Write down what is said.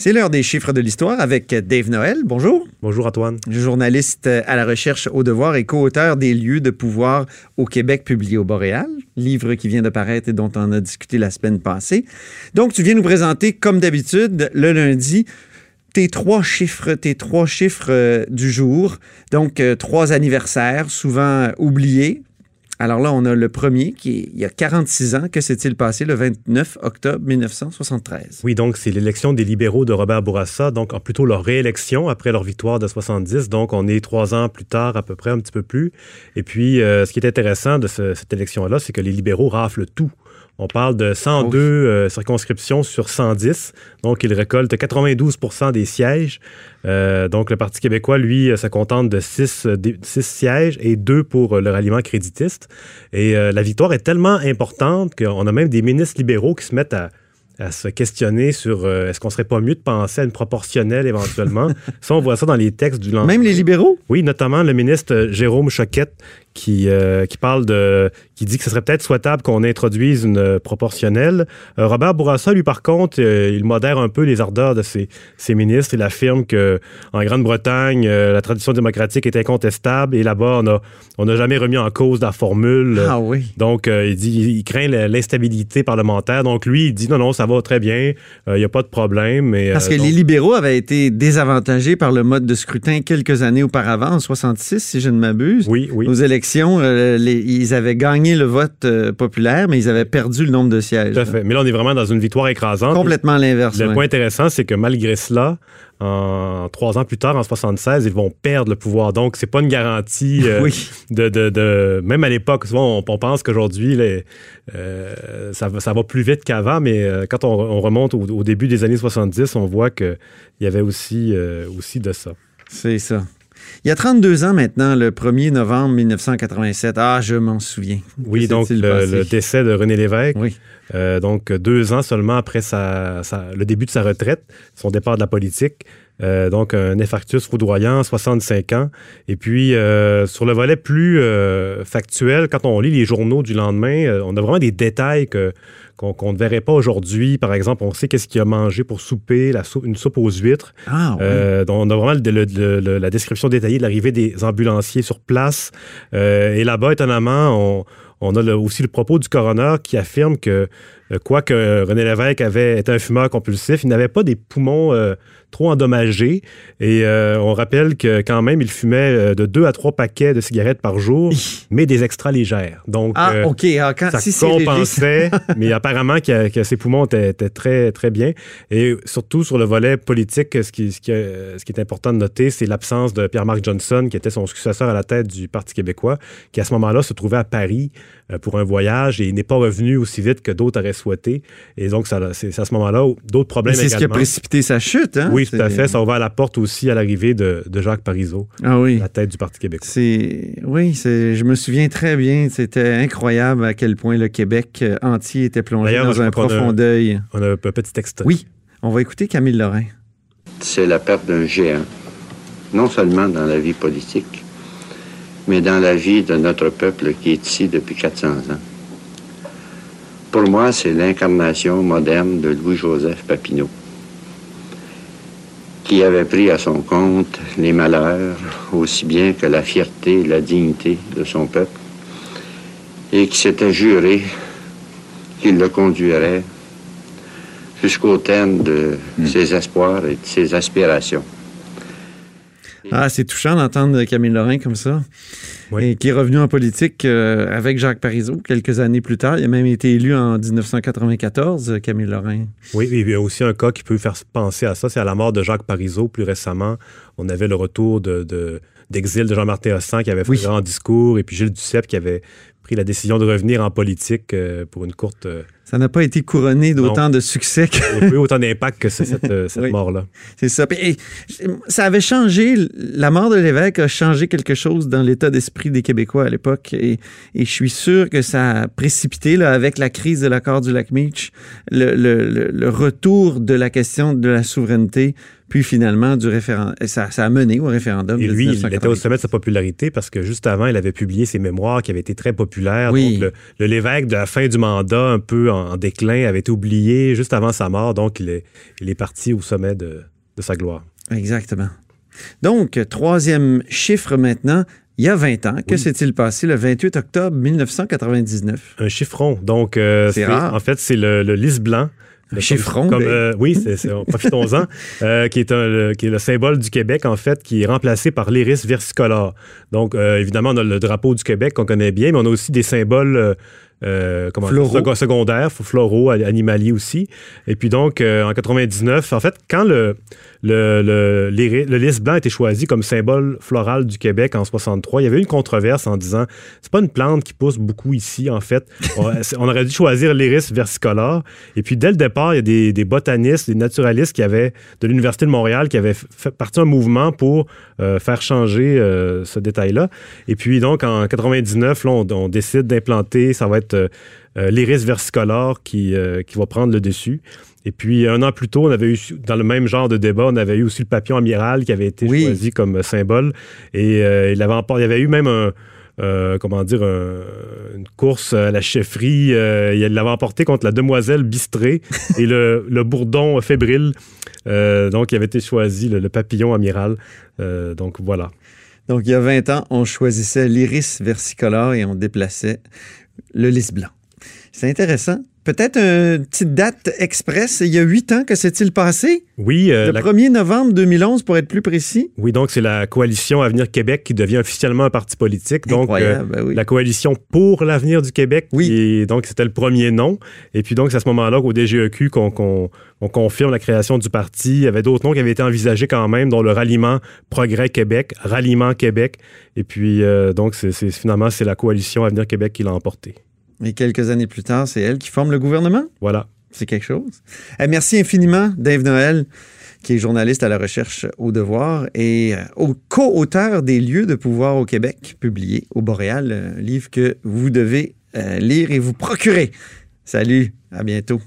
C'est l'heure des chiffres de l'histoire avec Dave Noël. Bonjour. Bonjour Antoine. Journaliste à la recherche au devoir et co-auteur des lieux de pouvoir au Québec publié au Boréal, livre qui vient de paraître et dont on a discuté la semaine passée. Donc tu viens nous présenter comme d'habitude le lundi tes trois chiffres, tes trois chiffres euh, du jour. Donc euh, trois anniversaires souvent oubliés, alors là, on a le premier qui est il y a 46 ans. Que s'est-il passé le 29 octobre 1973? Oui, donc c'est l'élection des libéraux de Robert Bourassa, donc plutôt leur réélection après leur victoire de 70. Donc on est trois ans plus tard, à peu près, un petit peu plus. Et puis, euh, ce qui est intéressant de cette élection-là, c'est que les libéraux raflent tout. On parle de 102 euh, circonscriptions sur 110. Donc, ils récoltent 92% des sièges. Euh, donc, le Parti québécois, lui, se contente de 6, sièges et 2 pour le ralliement créditiste. Et euh, la victoire est tellement importante qu'on a même des ministres libéraux qui se mettent à à se questionner sur euh, est-ce qu'on serait pas mieux de penser à une proportionnelle éventuellement? ça, on voit ça dans les textes du Même les libéraux? Oui, notamment le ministre Jérôme Choquette qui, euh, qui parle de qui dit que ce serait peut-être souhaitable qu'on introduise une proportionnelle. Euh, Robert Bourassa, lui, par contre, il modère un peu les ardeurs de ses, ses ministres. Il affirme que en Grande-Bretagne, la tradition démocratique est incontestable et là-bas, on a on n'a jamais remis en cause la formule. Ah oui. Donc, il dit il craint l'instabilité parlementaire. Donc, lui, il dit non, non, ça va très bien, il n'y a pas de problème. Mais, Parce que les libéraux avaient été désavantagés par le mode de scrutin quelques années auparavant, en 66, si je ne m'abuse. Oui, oui. Aux élections, ils avaient gagné le vote populaire, mais ils avaient perdu le nombre de sièges. Tout à fait. Mais là, on est vraiment dans une victoire écrasante. Complètement l'inverse. Le point intéressant, c'est que malgré cela, en trois ans plus tard, en 76, ils vont perdre le pouvoir. Donc, c'est pas une garantie oui. de, de, de, Même à l'époque, souvent, on, pense qu'aujourd'hui, euh, ça, ça, va plus vite qu'avant, mais quand on, remonte au, début des années 70, on voit qu'il y avait aussi, euh, aussi de ça. C'est ça. Il y a 32 ans maintenant, le 1er novembre 1987. Ah, je m'en souviens. Oui, donc le, décès de René Lévesque. Oui. Euh, donc deux ans seulement après sa, le début de sa retraite, son départ de la politique. Euh, donc un infarctus foudroyant, 65 ans. Et puis sur le volet plus factuel, quand on lit les journaux du lendemain, on a vraiment des détails que qu'on ne verrait pas aujourd'hui. Par exemple, on sait qu'est-ce qu'il a mangé pour souper, la soupe, une soupe aux huîtres. Ah, oui. euh, on a vraiment la description détaillée de l'arrivée des ambulanciers sur place. Euh, et là-bas, étonnamment, on, on a aussi le propos du coroner qui affirme que, euh, quoique René Lévesque avait été un fumeur compulsif, il n'avait pas des poumons euh, trop endommagés. Et euh, on rappelle que quand même, il fumait de deux à trois paquets de cigarettes par jour, mais des extra légères. Donc, ah, OK. Ah, quand, ça si compensait, mais apparemment que, ses poumons étaient, très, très bien. Et surtout sur le volet politique, ce qui, ce qui, ce qui est important de noter, c'est l'absence de Pierre-Marc Johnson, qui était son successeur à la tête du Parti québécois, qui à ce moment-là se trouvait à Paris pour un voyage et il n'est pas revenu aussi vite que d'autres auraient souhaité. Et donc, c'est à ce moment-là d'autres problèmes C'est ce qui a précipité sa chute, hein? Oui, tout à fait. Ça a ouvert la porte aussi à l'arrivée de, Jacques Parizeau, ah, oui. la tête du Parti québécois. Oui, je me souviens très bien. C'était incroyable à quel point le Québec euh, entier était plongé dans un profond deuil. On a un petit texte. Oui. On va écouter Camille Lorrain. C'est la perte d'un géant, non seulement dans la vie politique, mais dans la vie de notre peuple qui est ici depuis 400 ans. Pour moi, c'est l'incarnation moderne de Louis-Joseph Papineau, qui avait pris à son compte les malheurs aussi bien que la fierté et la dignité de son peuple, et qui s'était juré qu'il le conduirait jusqu'au terme de hmm. ses espoirs et de ses aspirations. Ah, c'est touchant d'entendre Camille Lorrain comme ça. Et qui est revenu en politique euh, avec Jacques Parizeau quelques années plus tard. Il a même été élu en 1994, Camille Lorrain. Oui, il y a aussi un cas qui peut faire penser à ça. C'est à la mort de Jacques Parizeau plus récemment. On avait le retour de, d'exil de Jean-Martin Hossan qui avait fait un grand discours et puis Gilles Duceppe qui avait pris la décision de revenir en politique euh, pour une courte euh, ça n'a pas été couronné d'autant de succès. Que... Autant d'impact que cette, euh, mort-là. C'est ça. ça avait changé, la mort de l'évêque a changé quelque chose dans l'état d'esprit des Québécois à l'époque. Et, je suis sûr que ça a précipité, là, avec la crise de l'accord du lac Meach, le, le, retour de la question de la souveraineté puis finalement, du référendum, ça, ça, a mené au référendum. Et lui, il était au sommet de sa popularité parce que juste avant, il avait publié ses mémoires qui avaient été très populaires. Oui. Donc, le, l'évêque de la fin du mandat, un peu en en, déclin, avait été oublié juste avant sa mort. Donc, il est, il est parti au sommet de, de sa gloire. Exactement. Donc, troisième chiffre maintenant, il y a 20 ans. Que s'est-il passé le 28 octobre 1999? Un chiffron. Donc, euh, c'est en fait, c'est le, le lys blanc. Le chiffron. Comme, euh, oui, c'est, profitons-en. euh, qui, est un, le, qui est le symbole du Québec, en fait, qui est remplacé par l'iris versicolore. Donc, euh, évidemment, on a le drapeau du Québec qu'on connaît bien, mais on a aussi des symboles euh, comment floraux. secondaires, floraux, animaliers aussi. Et puis donc, euh, en 99, en fait, quand le, le, le, le lys blanc a été choisi comme symbole floral du Québec en 63, il y avait une controverse en disant c'est pas une plante qui pousse beaucoup ici, en fait. on, on, aurait dû choisir l'iris versicolore. Et puis, dès le départ, il y a des, des botanistes, des naturalistes qui avaient, de l'Université de Montréal, qui avaient fait partie un mouvement pour euh, faire changer euh, ce détail-là. Et puis, donc, en 99, là, on, on décide d'implanter, ça va être euh, l'iris versicolore qui, euh, qui va prendre le dessus. Et puis, un an plus tôt, on avait eu, dans le même genre de débat, on avait eu aussi le papillon amiral qui avait été Oui. choisi comme symbole. Et euh, il, avait, il y avait eu même un, euh, comment dire, un- une course à la chefferie. Euh, il l'avait emporté contre la demoiselle bistrée et le, le bourdon fébrile. Euh, donc, il avait été choisi le, le papillon amiral. Euh, donc, voilà. Donc, il y a 20 ans, on choisissait l'iris versicolore et on déplaçait le lys blanc. C'est intéressant. Peut-être une petite date express. Il y a huit ans, que s'est-il passé? Oui, euh, le la- 1er novembre 2011, pour être plus précis. oui, donc c'est la coalition Avenir Québec qui devient officiellement un parti politique. Donc, Incroyable, ben oui. la coalition pour l'avenir du Québec. Oui. est- donc, c'était le premier nom. Et puis, donc, c'est à ce moment-là qu'au DGEQ qu'on on confirme la création du parti. Il y avait d'autres noms qui avaient été envisagés quand même, dont le ralliement Progrès Québec, Ralliement Québec. Et puis, euh, donc, c'est- finalement, c'est la coalition Avenir Québec qui l'a emporté. Et quelques années plus tard, c'est elle qui forme le gouvernement. Voilà. C'est quelque chose. Eh, merci infiniment, Dave Noël, qui est journaliste à la recherche au devoir et euh, au co-auteur des lieux de pouvoir au Québec, publié au Boréal, un livre que vous devez euh, lire et vous procurer. Salut, à bientôt.